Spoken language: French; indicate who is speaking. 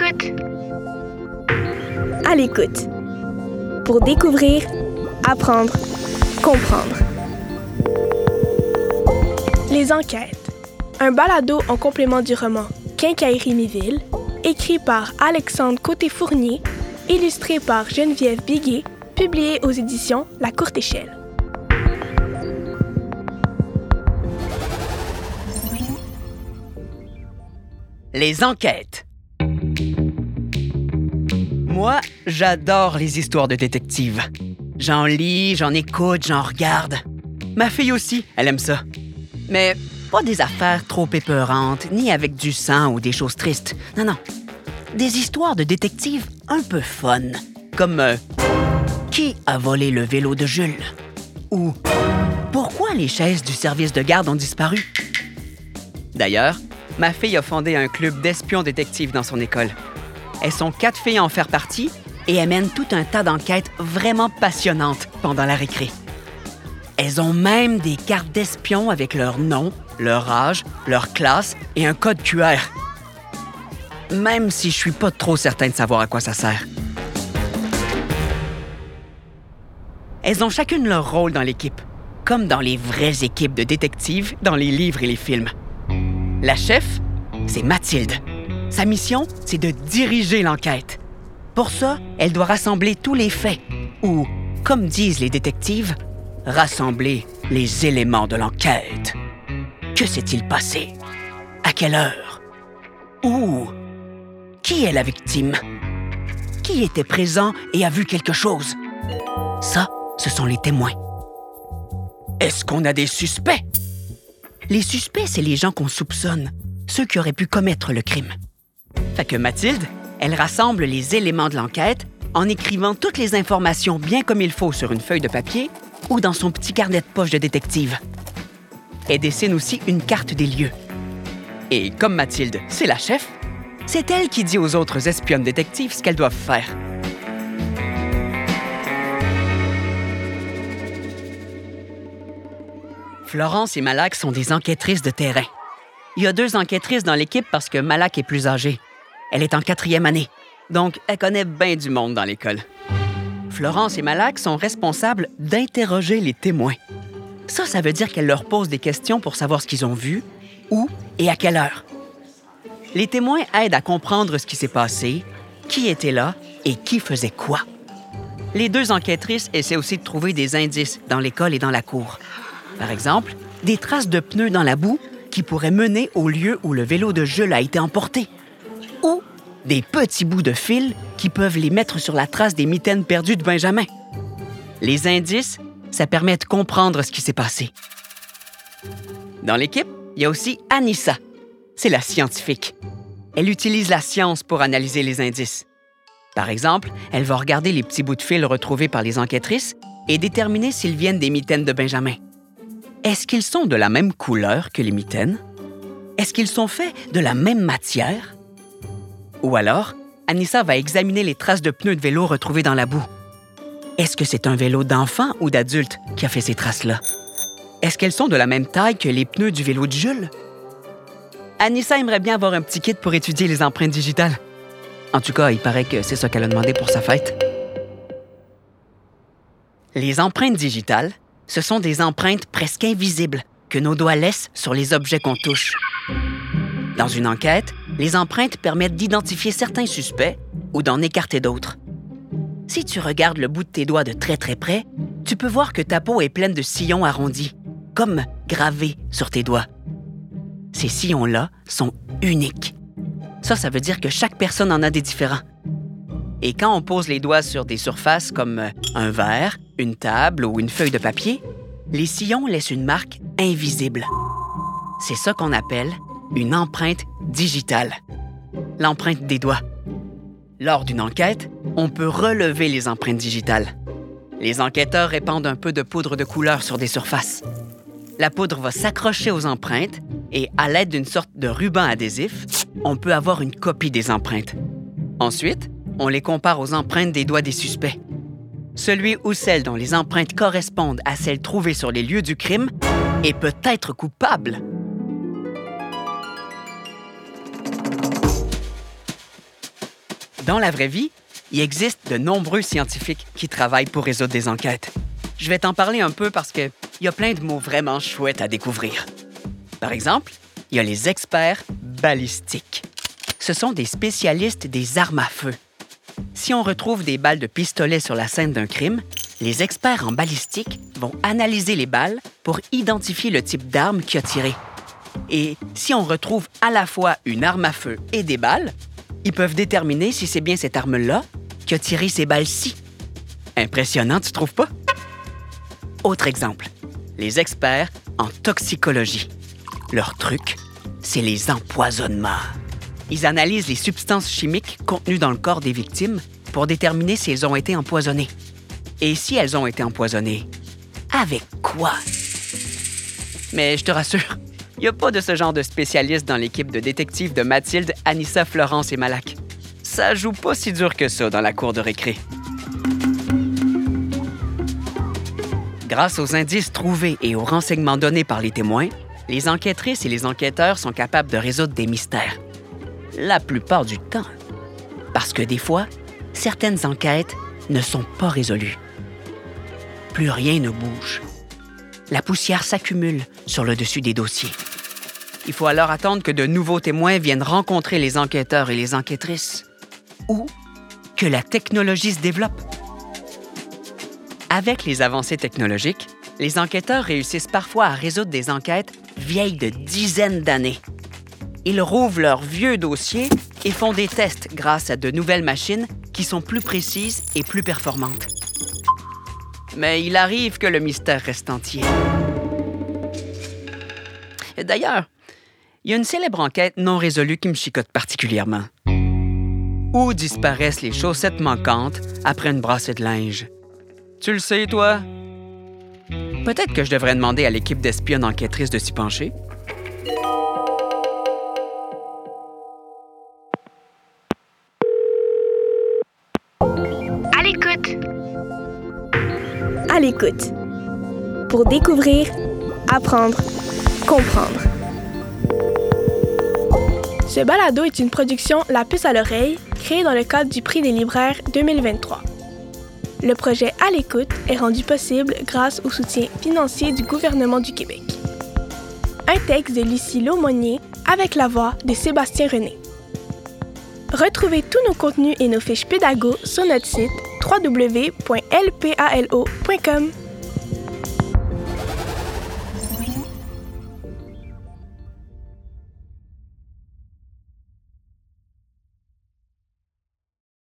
Speaker 1: l'écoute.
Speaker 2: À l'écoute. Pour découvrir, apprendre, comprendre. Les enquêtes. Un balado en complément du roman Quincaillerie Miville, écrit par Alexandre Côté-Fournier, illustré par Geneviève Biguet, publié aux éditions La Courte Échelle.
Speaker 3: Les enquêtes. Moi, j'adore les histoires de détectives. J'en lis, j'en écoute, j'en regarde. Ma fille aussi, elle aime ça. Mais pas des affaires trop épeurantes, ni avec du sang ou des choses tristes. Non, non. Des histoires de détectives un peu fun. Comme euh, Qui a volé le vélo de Jules? Ou Pourquoi les chaises du service de garde ont disparu? D'ailleurs, ma fille a fondé un club d'espions détectives dans son école. Elles sont quatre filles à en faire partie et elles mènent tout un tas d'enquêtes vraiment passionnantes pendant la récré. Elles ont même des cartes d'espions avec leur nom, leur âge, leur classe et un code QR. Même si je suis pas trop certain de savoir à quoi ça sert. Elles ont chacune leur rôle dans l'équipe, comme dans les vraies équipes de détectives dans les livres et les films. La chef, c'est Mathilde. Sa mission, c'est de diriger l'enquête. Pour ça, elle doit rassembler tous les faits, ou, comme disent les détectives, rassembler les éléments de l'enquête. Que s'est-il passé? À quelle heure? Où? Qui est la victime? Qui était présent et a vu quelque chose? Ça, ce sont les témoins. Est-ce qu'on a des suspects? Les suspects, c'est les gens qu'on soupçonne, ceux qui auraient pu commettre le crime. Fait Mathilde, elle rassemble les éléments de l'enquête en écrivant toutes les informations bien comme il faut sur une feuille de papier ou dans son petit carnet de poche de détective. Elle dessine aussi une carte des lieux. Et comme Mathilde, c'est la chef, c'est elle qui dit aux autres espionnes détectives ce qu'elles doivent faire. Florence et Malak sont des enquêtrices de terrain. Il y a deux enquêtrices dans l'équipe parce que Malak est plus âgée. Elle est en quatrième année, donc elle connaît bien du monde dans l'école. Florence et Malak sont responsables d'interroger les témoins. Ça, ça veut dire qu'elles leur posent des questions pour savoir ce qu'ils ont vu, où et à quelle heure. Les témoins aident à comprendre ce qui s'est passé, qui était là et qui faisait quoi. Les deux enquêtrices essaient aussi de trouver des indices dans l'école et dans la cour. Par exemple, des traces de pneus dans la boue qui pourraient mener au lieu où le vélo de Jules a été emporté. Des petits bouts de fil qui peuvent les mettre sur la trace des mitaines perdues de Benjamin. Les indices, ça permet de comprendre ce qui s'est passé. Dans l'équipe, il y a aussi Anissa. C'est la scientifique. Elle utilise la science pour analyser les indices. Par exemple, elle va regarder les petits bouts de fil retrouvés par les enquêtrices et déterminer s'ils viennent des mitaines de Benjamin. Est-ce qu'ils sont de la même couleur que les mitaines? Est-ce qu'ils sont faits de la même matière? Ou alors, Anissa va examiner les traces de pneus de vélo retrouvées dans la boue. Est-ce que c'est un vélo d'enfant ou d'adulte qui a fait ces traces-là? Est-ce qu'elles sont de la même taille que les pneus du vélo de Jules? Anissa aimerait bien avoir un petit kit pour étudier les empreintes digitales. En tout cas, il paraît que c'est ce qu'elle a demandé pour sa fête. Les empreintes digitales, ce sont des empreintes presque invisibles que nos doigts laissent sur les objets qu'on touche. Dans une enquête, les empreintes permettent d'identifier certains suspects ou d'en écarter d'autres. Si tu regardes le bout de tes doigts de très très près, tu peux voir que ta peau est pleine de sillons arrondis, comme gravés sur tes doigts. Ces sillons-là sont uniques. Ça, ça veut dire que chaque personne en a des différents. Et quand on pose les doigts sur des surfaces comme un verre, une table ou une feuille de papier, les sillons laissent une marque invisible. C'est ça qu'on appelle une empreinte digitale, l'empreinte des doigts. Lors d'une enquête, on peut relever les empreintes digitales. Les enquêteurs répandent un peu de poudre de couleur sur des surfaces. La poudre va s'accrocher aux empreintes et, à l'aide d'une sorte de ruban adhésif, on peut avoir une copie des empreintes. Ensuite, on les compare aux empreintes des doigts des suspects. Celui ou celle dont les empreintes correspondent à celles trouvées sur les lieux du crime est peut-être coupable. Dans la vraie vie, il existe de nombreux scientifiques qui travaillent pour résoudre des enquêtes. Je vais t'en parler un peu parce qu'il y a plein de mots vraiment chouettes à découvrir. Par exemple, il y a les experts balistiques. Ce sont des spécialistes des armes à feu. Si on retrouve des balles de pistolet sur la scène d'un crime, les experts en balistique vont analyser les balles pour identifier le type d'arme qui a tiré. Et si on retrouve à la fois une arme à feu et des balles, ils peuvent déterminer si c'est bien cette arme-là qui a tiré ces balles-ci. Impressionnant, tu trouves pas? Autre exemple, les experts en toxicologie. Leur truc, c'est les empoisonnements. Ils analysent les substances chimiques contenues dans le corps des victimes pour déterminer si elles ont été empoisonnées. Et si elles ont été empoisonnées, avec quoi? Mais je te rassure, n'y a pas de ce genre de spécialiste dans l'équipe de détectives de Mathilde, Anissa, Florence et Malak. Ça joue pas si dur que ça dans la cour de récré. Grâce aux indices trouvés et aux renseignements donnés par les témoins, les enquêtrices et les enquêteurs sont capables de résoudre des mystères. La plupart du temps. Parce que des fois, certaines enquêtes ne sont pas résolues. Plus rien ne bouge. La poussière s'accumule sur le dessus des dossiers. Il faut alors attendre que de nouveaux témoins viennent rencontrer les enquêteurs et les enquêtrices. Ou que la technologie se développe. Avec les avancées technologiques, les enquêteurs réussissent parfois à résoudre des enquêtes vieilles de dizaines d'années. Ils rouvrent leurs vieux dossiers et font des tests grâce à de nouvelles machines qui sont plus précises et plus performantes. Mais il arrive que le mystère reste entier. D'ailleurs, il y a une célèbre enquête non résolue qui me chicote particulièrement. Où disparaissent les chaussettes manquantes après une brassée de linge? Tu le sais, toi? Peut-être que je devrais demander à l'équipe d'espionnes enquêtrices de s'y pencher.
Speaker 2: À l'écoute. À l'écoute. Pour découvrir, apprendre, comprendre. Ce balado est une production La puce à l'oreille, créée dans le cadre du Prix des libraires 2023. Le projet À l'écoute est rendu possible grâce au soutien financier du gouvernement du Québec. Un texte de Lucie Laumonier avec la voix de Sébastien René. Retrouvez tous nos contenus et nos fiches pédago sur notre site www.lpalo.com.